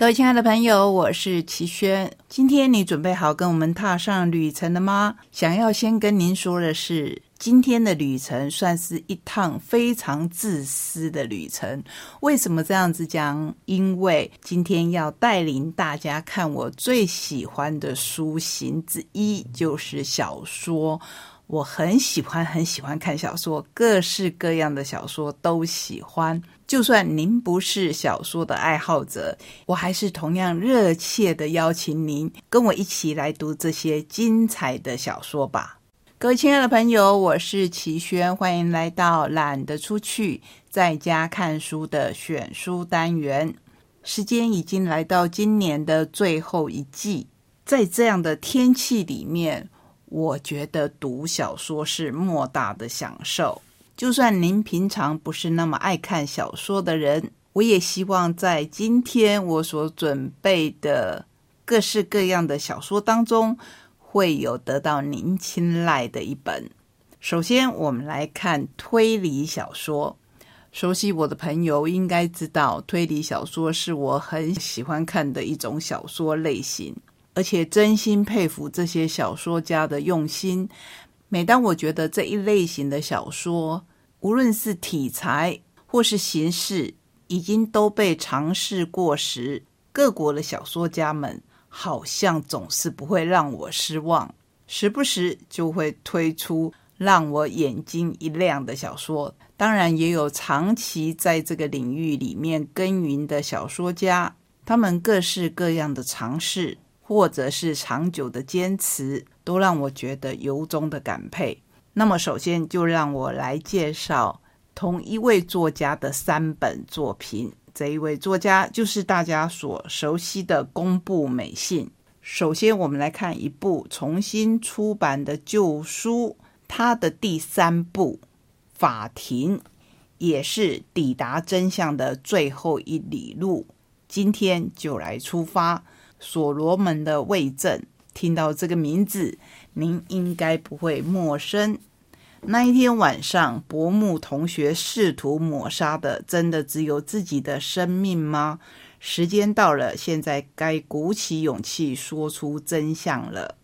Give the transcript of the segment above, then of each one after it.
各位亲爱的朋友，我是齐轩。今天你准备好跟我们踏上旅程了吗？想要先跟您说的是。今天的旅程算是一趟非常自私的旅程。为什么这样子讲？因为今天要带领大家看我最喜欢的书型之一，就是小说。我很喜欢，很喜欢看小说，各式各样的小说都喜欢。就算您不是小说的爱好者，我还是同样热切的邀请您跟我一起来读这些精彩的小说吧。各位亲爱的朋友，我是齐轩，欢迎来到懒得出去，在家看书的选书单元。时间已经来到今年的最后一季，在这样的天气里面，我觉得读小说是莫大的享受。就算您平常不是那么爱看小说的人，我也希望在今天我所准备的各式各样的小说当中。会有得到您青睐的一本。首先，我们来看推理小说。熟悉我的朋友应该知道，推理小说是我很喜欢看的一种小说类型，而且真心佩服这些小说家的用心。每当我觉得这一类型的小说，无论是题材或是形式，已经都被尝试过时，各国的小说家们。好像总是不会让我失望，时不时就会推出让我眼睛一亮的小说。当然，也有长期在这个领域里面耕耘的小说家，他们各式各样的尝试，或者是长久的坚持，都让我觉得由衷的感佩。那么，首先就让我来介绍同一位作家的三本作品。这一位作家就是大家所熟悉的宫部美信。首先，我们来看一部重新出版的旧书，它的第三部《法庭》，也是抵达真相的最后一里路。今天就来出发，所罗门的卫证。听到这个名字，您应该不会陌生。那一天晚上，伯木同学试图抹杀的，真的只有自己的生命吗？时间到了，现在该鼓起勇气说出真相了。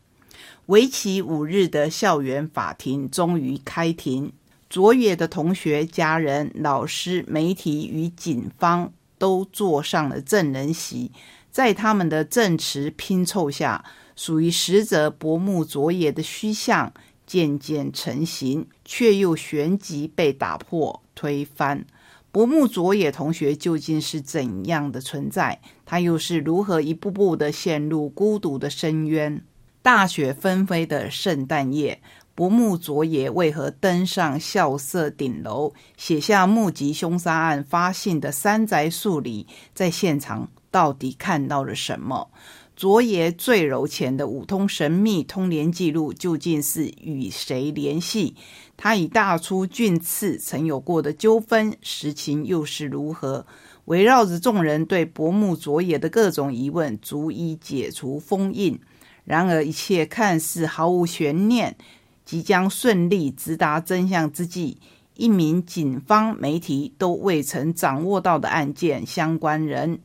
为期五日的校园法庭终于开庭，卓野的同学、家人、老师、媒体与警方都坐上了证人席，在他们的证词拼凑下，属于死者伯木佐野的虚像。渐渐成型，却又旋即被打破、推翻。薄木佐野同学究竟是怎样的存在？他又是如何一步步的陷入孤独的深渊？大雪纷飞的圣诞夜，薄木佐野为何登上校舍顶楼，写下目击凶杀案发信的山宅树里，在现场到底看到了什么？佐野坠楼前的五通神秘通联记录究竟是与谁联系？他与大出俊次曾有过的纠纷实情又是如何？围绕着众人对薄木佐野的各种疑问，逐一解除封印。然而，一切看似毫无悬念，即将顺利直达真相之际，一名警方、媒体都未曾掌握到的案件相关人。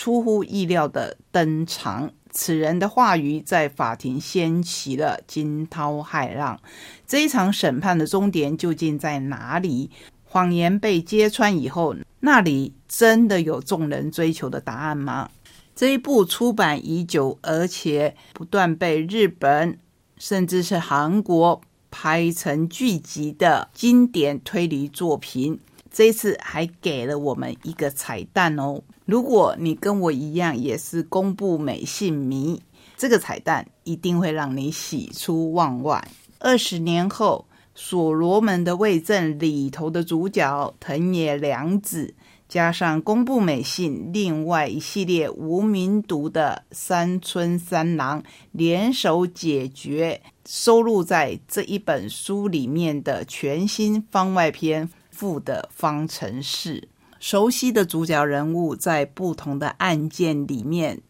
出乎意料的登场，此人的话语在法庭掀起了惊涛骇浪。这一场审判的终点究竟在哪里？谎言被揭穿以后，那里真的有众人追求的答案吗？这一部出版已久，而且不断被日本甚至是韩国拍成剧集的经典推理作品。这次还给了我们一个彩蛋哦！如果你跟我一样也是公布美信迷，这个彩蛋一定会让你喜出望外。二十年后，《所罗门的卫证》里头的主角藤野良子，加上工部美信另外一系列无名读的三村三郎联手解决，收录在这一本书里面的全新番外篇《富的方程式》。熟悉的主角人物在不同的案件里面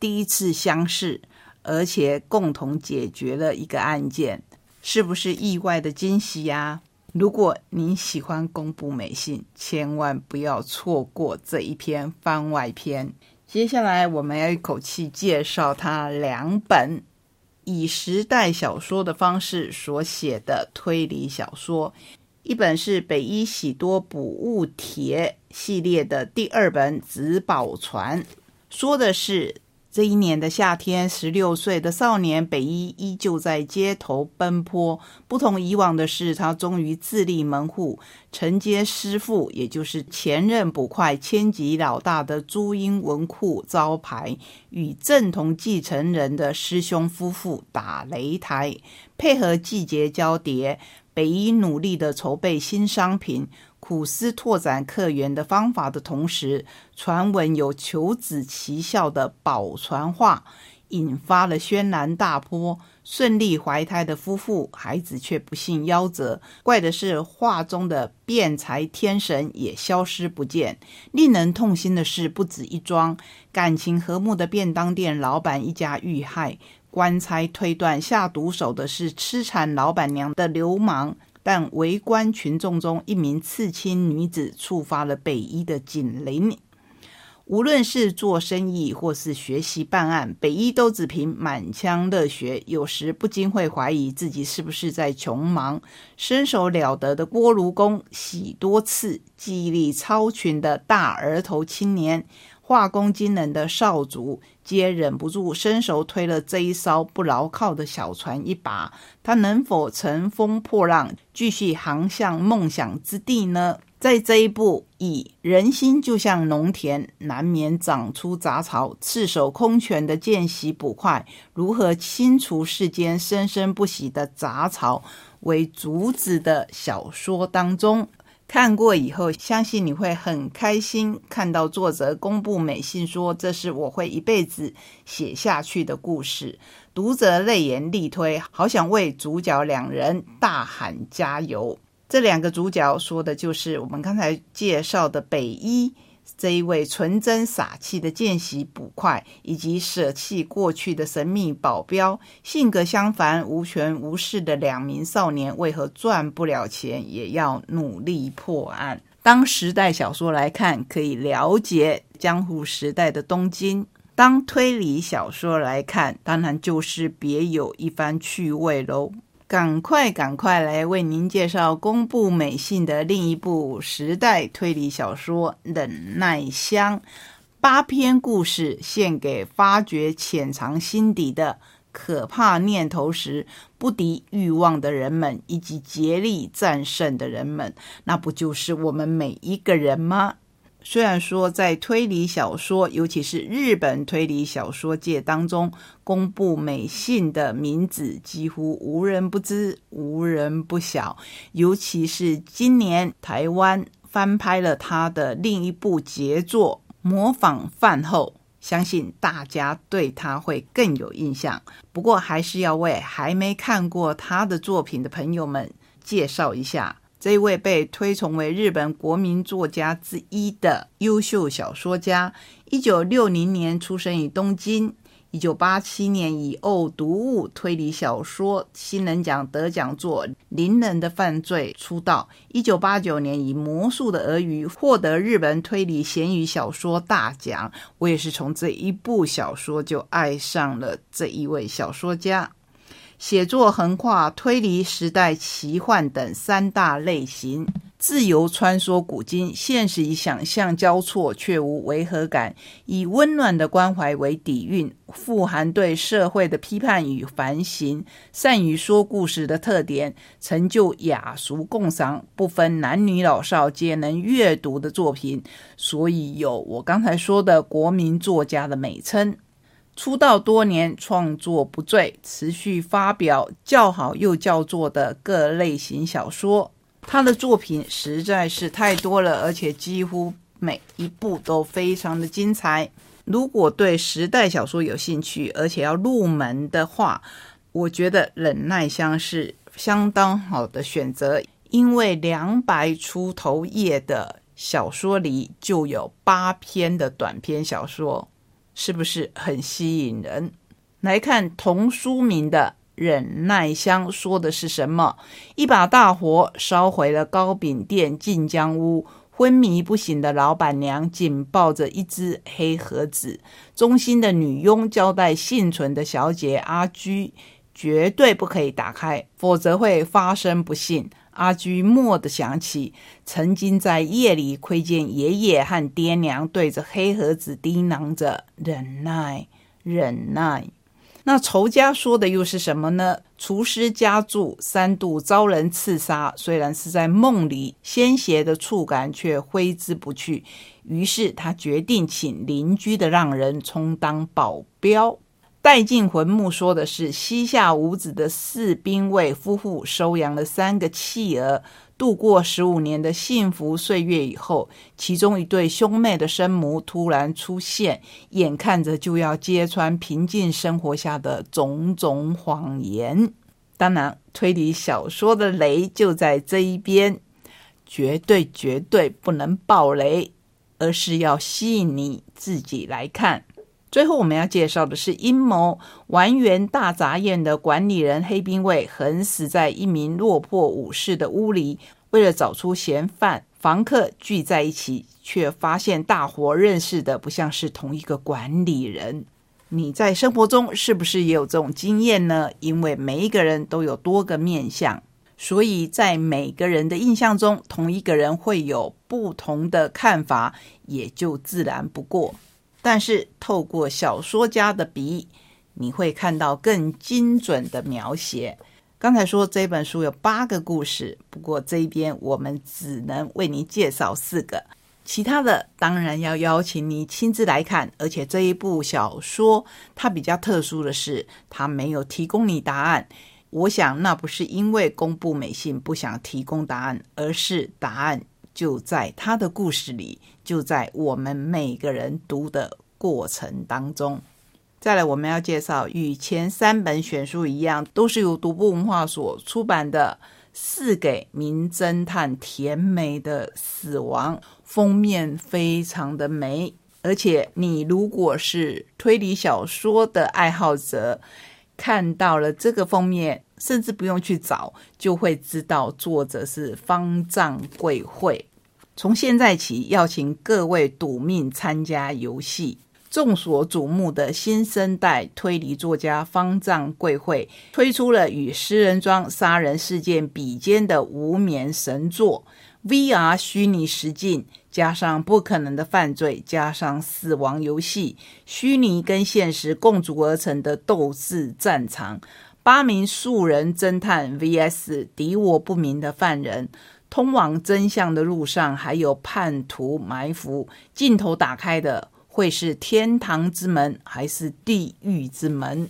第一次相识，而且共同解决了一个案件，是不是意外的惊喜呀？如果你喜欢公布美信，千万不要错过这一篇番外篇。接下来，我们要一口气介绍他两本以时代小说的方式所写的推理小说，一本是北一喜多补物帖系列的第二本《紫宝传》，说的是。这一年的夏天，十六岁的少年北一依旧在街头奔波。不同以往的是，他终于自立门户，承接师傅，也就是前任捕快千吉老大的朱英文库招牌，与正统继承人的师兄夫妇打擂台，配合季节交叠，北一努力的筹备新商品。苦思拓展客源的方法的同时，传闻有求子奇效的宝传话，引发了轩然大波。顺利怀胎的夫妇，孩子却不幸夭折。怪的是，画中的辩才天神也消失不见。令人痛心的事不止一桩：感情和睦的便当店老板一家遇害，官差推断下毒手的是痴缠老板娘的流氓。但围观群众中一名刺青女子触发了北一的警铃。无论是做生意或是学习办案，北一都只凭满腔热血，有时不禁会怀疑自己是不是在穷忙。身手了得的锅炉工喜多次，记忆力超群的大儿头青年。画工惊人的少主，皆忍不住伸手推了这一艘不牢靠的小船一把。他能否乘风破浪，继续航向梦想之地呢？在这一部以人心就像农田，难免长出杂草，赤手空拳的见习捕快如何清除世间生生不息的杂草为主旨的小说当中。看过以后，相信你会很开心。看到作者公布美信说：“这是我会一辈子写下去的故事。”读者泪眼力推，好想为主角两人大喊加油。这两个主角说的就是我们刚才介绍的北一。这一位纯真傻气的见习捕快，以及舍弃过去的神秘保镖，性格相反、无权无势的两名少年，为何赚不了钱也要努力破案？当时代小说来看，可以了解江户时代的东京；当推理小说来看，当然就是别有一番趣味喽。赶快，赶快来为您介绍公布美信的另一部时代推理小说《忍耐香》，八篇故事献给发掘潜藏心底的可怕念头时不敌欲望的人们，以及竭力战胜的人们。那不就是我们每一个人吗？虽然说在推理小说，尤其是日本推理小说界当中，公布美信的名字几乎无人不知、无人不晓。尤其是今年台湾翻拍了他的另一部杰作《模仿犯后》，相信大家对他会更有印象。不过，还是要为还没看过他的作品的朋友们介绍一下。这一位被推崇为日本国民作家之一的优秀小说家，一九六零年出生于东京，一九八七年以《恶毒物》推理小说新人奖得奖作《邻人的犯罪》出道，一九八九年以《魔术的俄语》获得日本推理闲鱼小说大奖。我也是从这一部小说就爱上了这一位小说家。写作横跨推理、时代、奇幻等三大类型，自由穿梭古今，现实与想象交错却无违和感，以温暖的关怀为底蕴，富含对社会的批判与反省，善于说故事的特点，成就雅俗共赏、不分男女老少皆能阅读的作品，所以有我刚才说的国民作家的美称。出道多年，创作不醉，持续发表较好又较作的各类型小说。他的作品实在是太多了，而且几乎每一部都非常的精彩。如果对时代小说有兴趣，而且要入门的话，我觉得《忍耐香》是相当好的选择，因为两百出头页的小说里就有八篇的短篇小说，是不是很吸引人？来看童书明的。忍耐香说的是什么？一把大火烧毁了糕饼店晋江屋，昏迷不醒的老板娘紧抱着一只黑盒子。忠心的女佣交代幸存的小姐阿居，绝对不可以打开，否则会发生不幸。阿居蓦地想起，曾经在夜里窥见爷爷和爹娘对着黑盒子叮囔着：“忍耐，忍耐。”那仇家说的又是什么呢？厨师家住三度遭人刺杀，虽然是在梦里，鲜血的触感却挥之不去。于是他决定请邻居的让人充当保镖。带进魂墓说的是膝下无子的四兵卫夫妇收养了三个弃儿。度过十五年的幸福岁月以后，其中一对兄妹的生母突然出现，眼看着就要揭穿平静生活下的种种谎言。当然，推理小说的雷就在这一边，绝对绝对不能爆雷，而是要吸引你自己来看。最后，我们要介绍的是阴谋。完园大杂宴的管理人黑兵卫横死在一名落魄武士的屋里。为了找出嫌犯，房客聚在一起，却发现大伙认识的不像是同一个管理人。你在生活中是不是也有这种经验呢？因为每一个人都有多个面相，所以在每个人的印象中，同一个人会有不同的看法，也就自然不过。但是透过小说家的笔，你会看到更精准的描写。刚才说这本书有八个故事，不过这一边我们只能为您介绍四个，其他的当然要邀请你亲自来看。而且这一部小说它比较特殊的是，它没有提供你答案。我想那不是因为公布美信不想提供答案，而是答案就在他的故事里，就在我们每个人读的。过程当中，再来我们要介绍，与前三本选书一样，都是由独步文化所出版的《四给名侦探甜美的死亡》，封面非常的美，而且你如果是推理小说的爱好者，看到了这个封面，甚至不用去找，就会知道作者是方丈贵会。从现在起，邀请各位赌命参加游戏。众所瞩目的新生代推理作家方丈贵会推出了与诗人庄杀人事件比肩的无眠神作 VR 虚拟实境，加上不可能的犯罪，加上死亡游戏，虚拟跟现实共组而成的斗智战场。八名素人侦探 VS 敌我不明的犯人，通往真相的路上还有叛徒埋伏。镜头打开的。会是天堂之门还是地狱之门？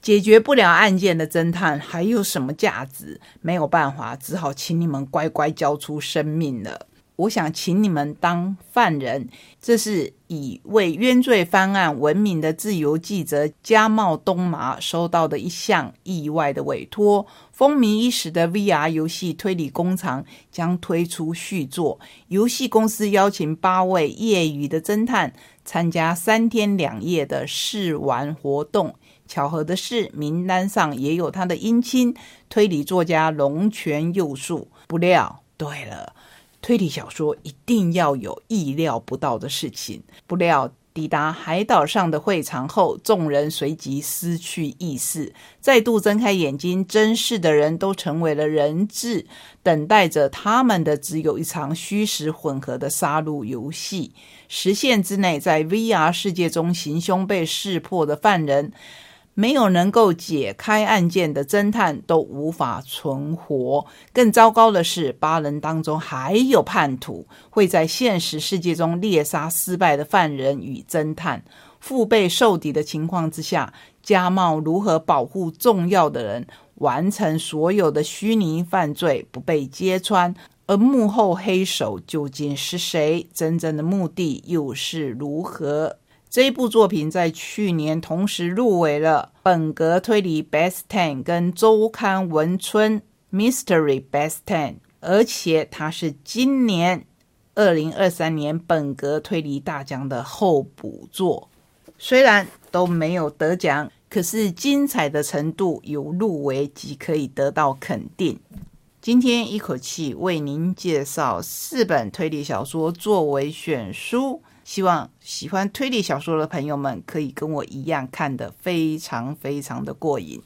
解决不了案件的侦探还有什么价值？没有办法，只好请你们乖乖交出生命了。我想请你们当犯人，这是以为冤罪翻案闻名的自由记者加茂东麻收到的一项意外的委托。风靡一时的 VR 游戏推理工厂将推出续作，游戏公司邀请八位业余的侦探参加三天两夜的试玩活动。巧合的是，名单上也有他的姻亲推理作家龙泉佑树。不料，对了。推理小说一定要有意料不到的事情。不料抵达海岛上的会场后，众人随即失去意识，再度睁开眼睛，真视的人都成为了人质，等待着他们的只有一场虚实混合的杀戮游戏。时限之内，在 VR 世界中行凶被识破的犯人。没有能够解开案件的侦探都无法存活。更糟糕的是，八人当中还有叛徒，会在现实世界中猎杀失败的犯人与侦探。腹背受敌的情况之下，家茂如何保护重要的人，完成所有的虚拟犯罪不被揭穿，而幕后黑手究竟是谁？真正的目的又是如何？这一部作品在去年同时入围了本格推理 Best Ten 跟周刊文春 Mystery Best Ten，而且它是今年二零二三年本格推理大奖的候补作。虽然都没有得奖，可是精彩的程度有入围即可以得到肯定。今天一口气为您介绍四本推理小说作为选书。希望喜欢推理小说的朋友们可以跟我一样看得非常非常的过瘾。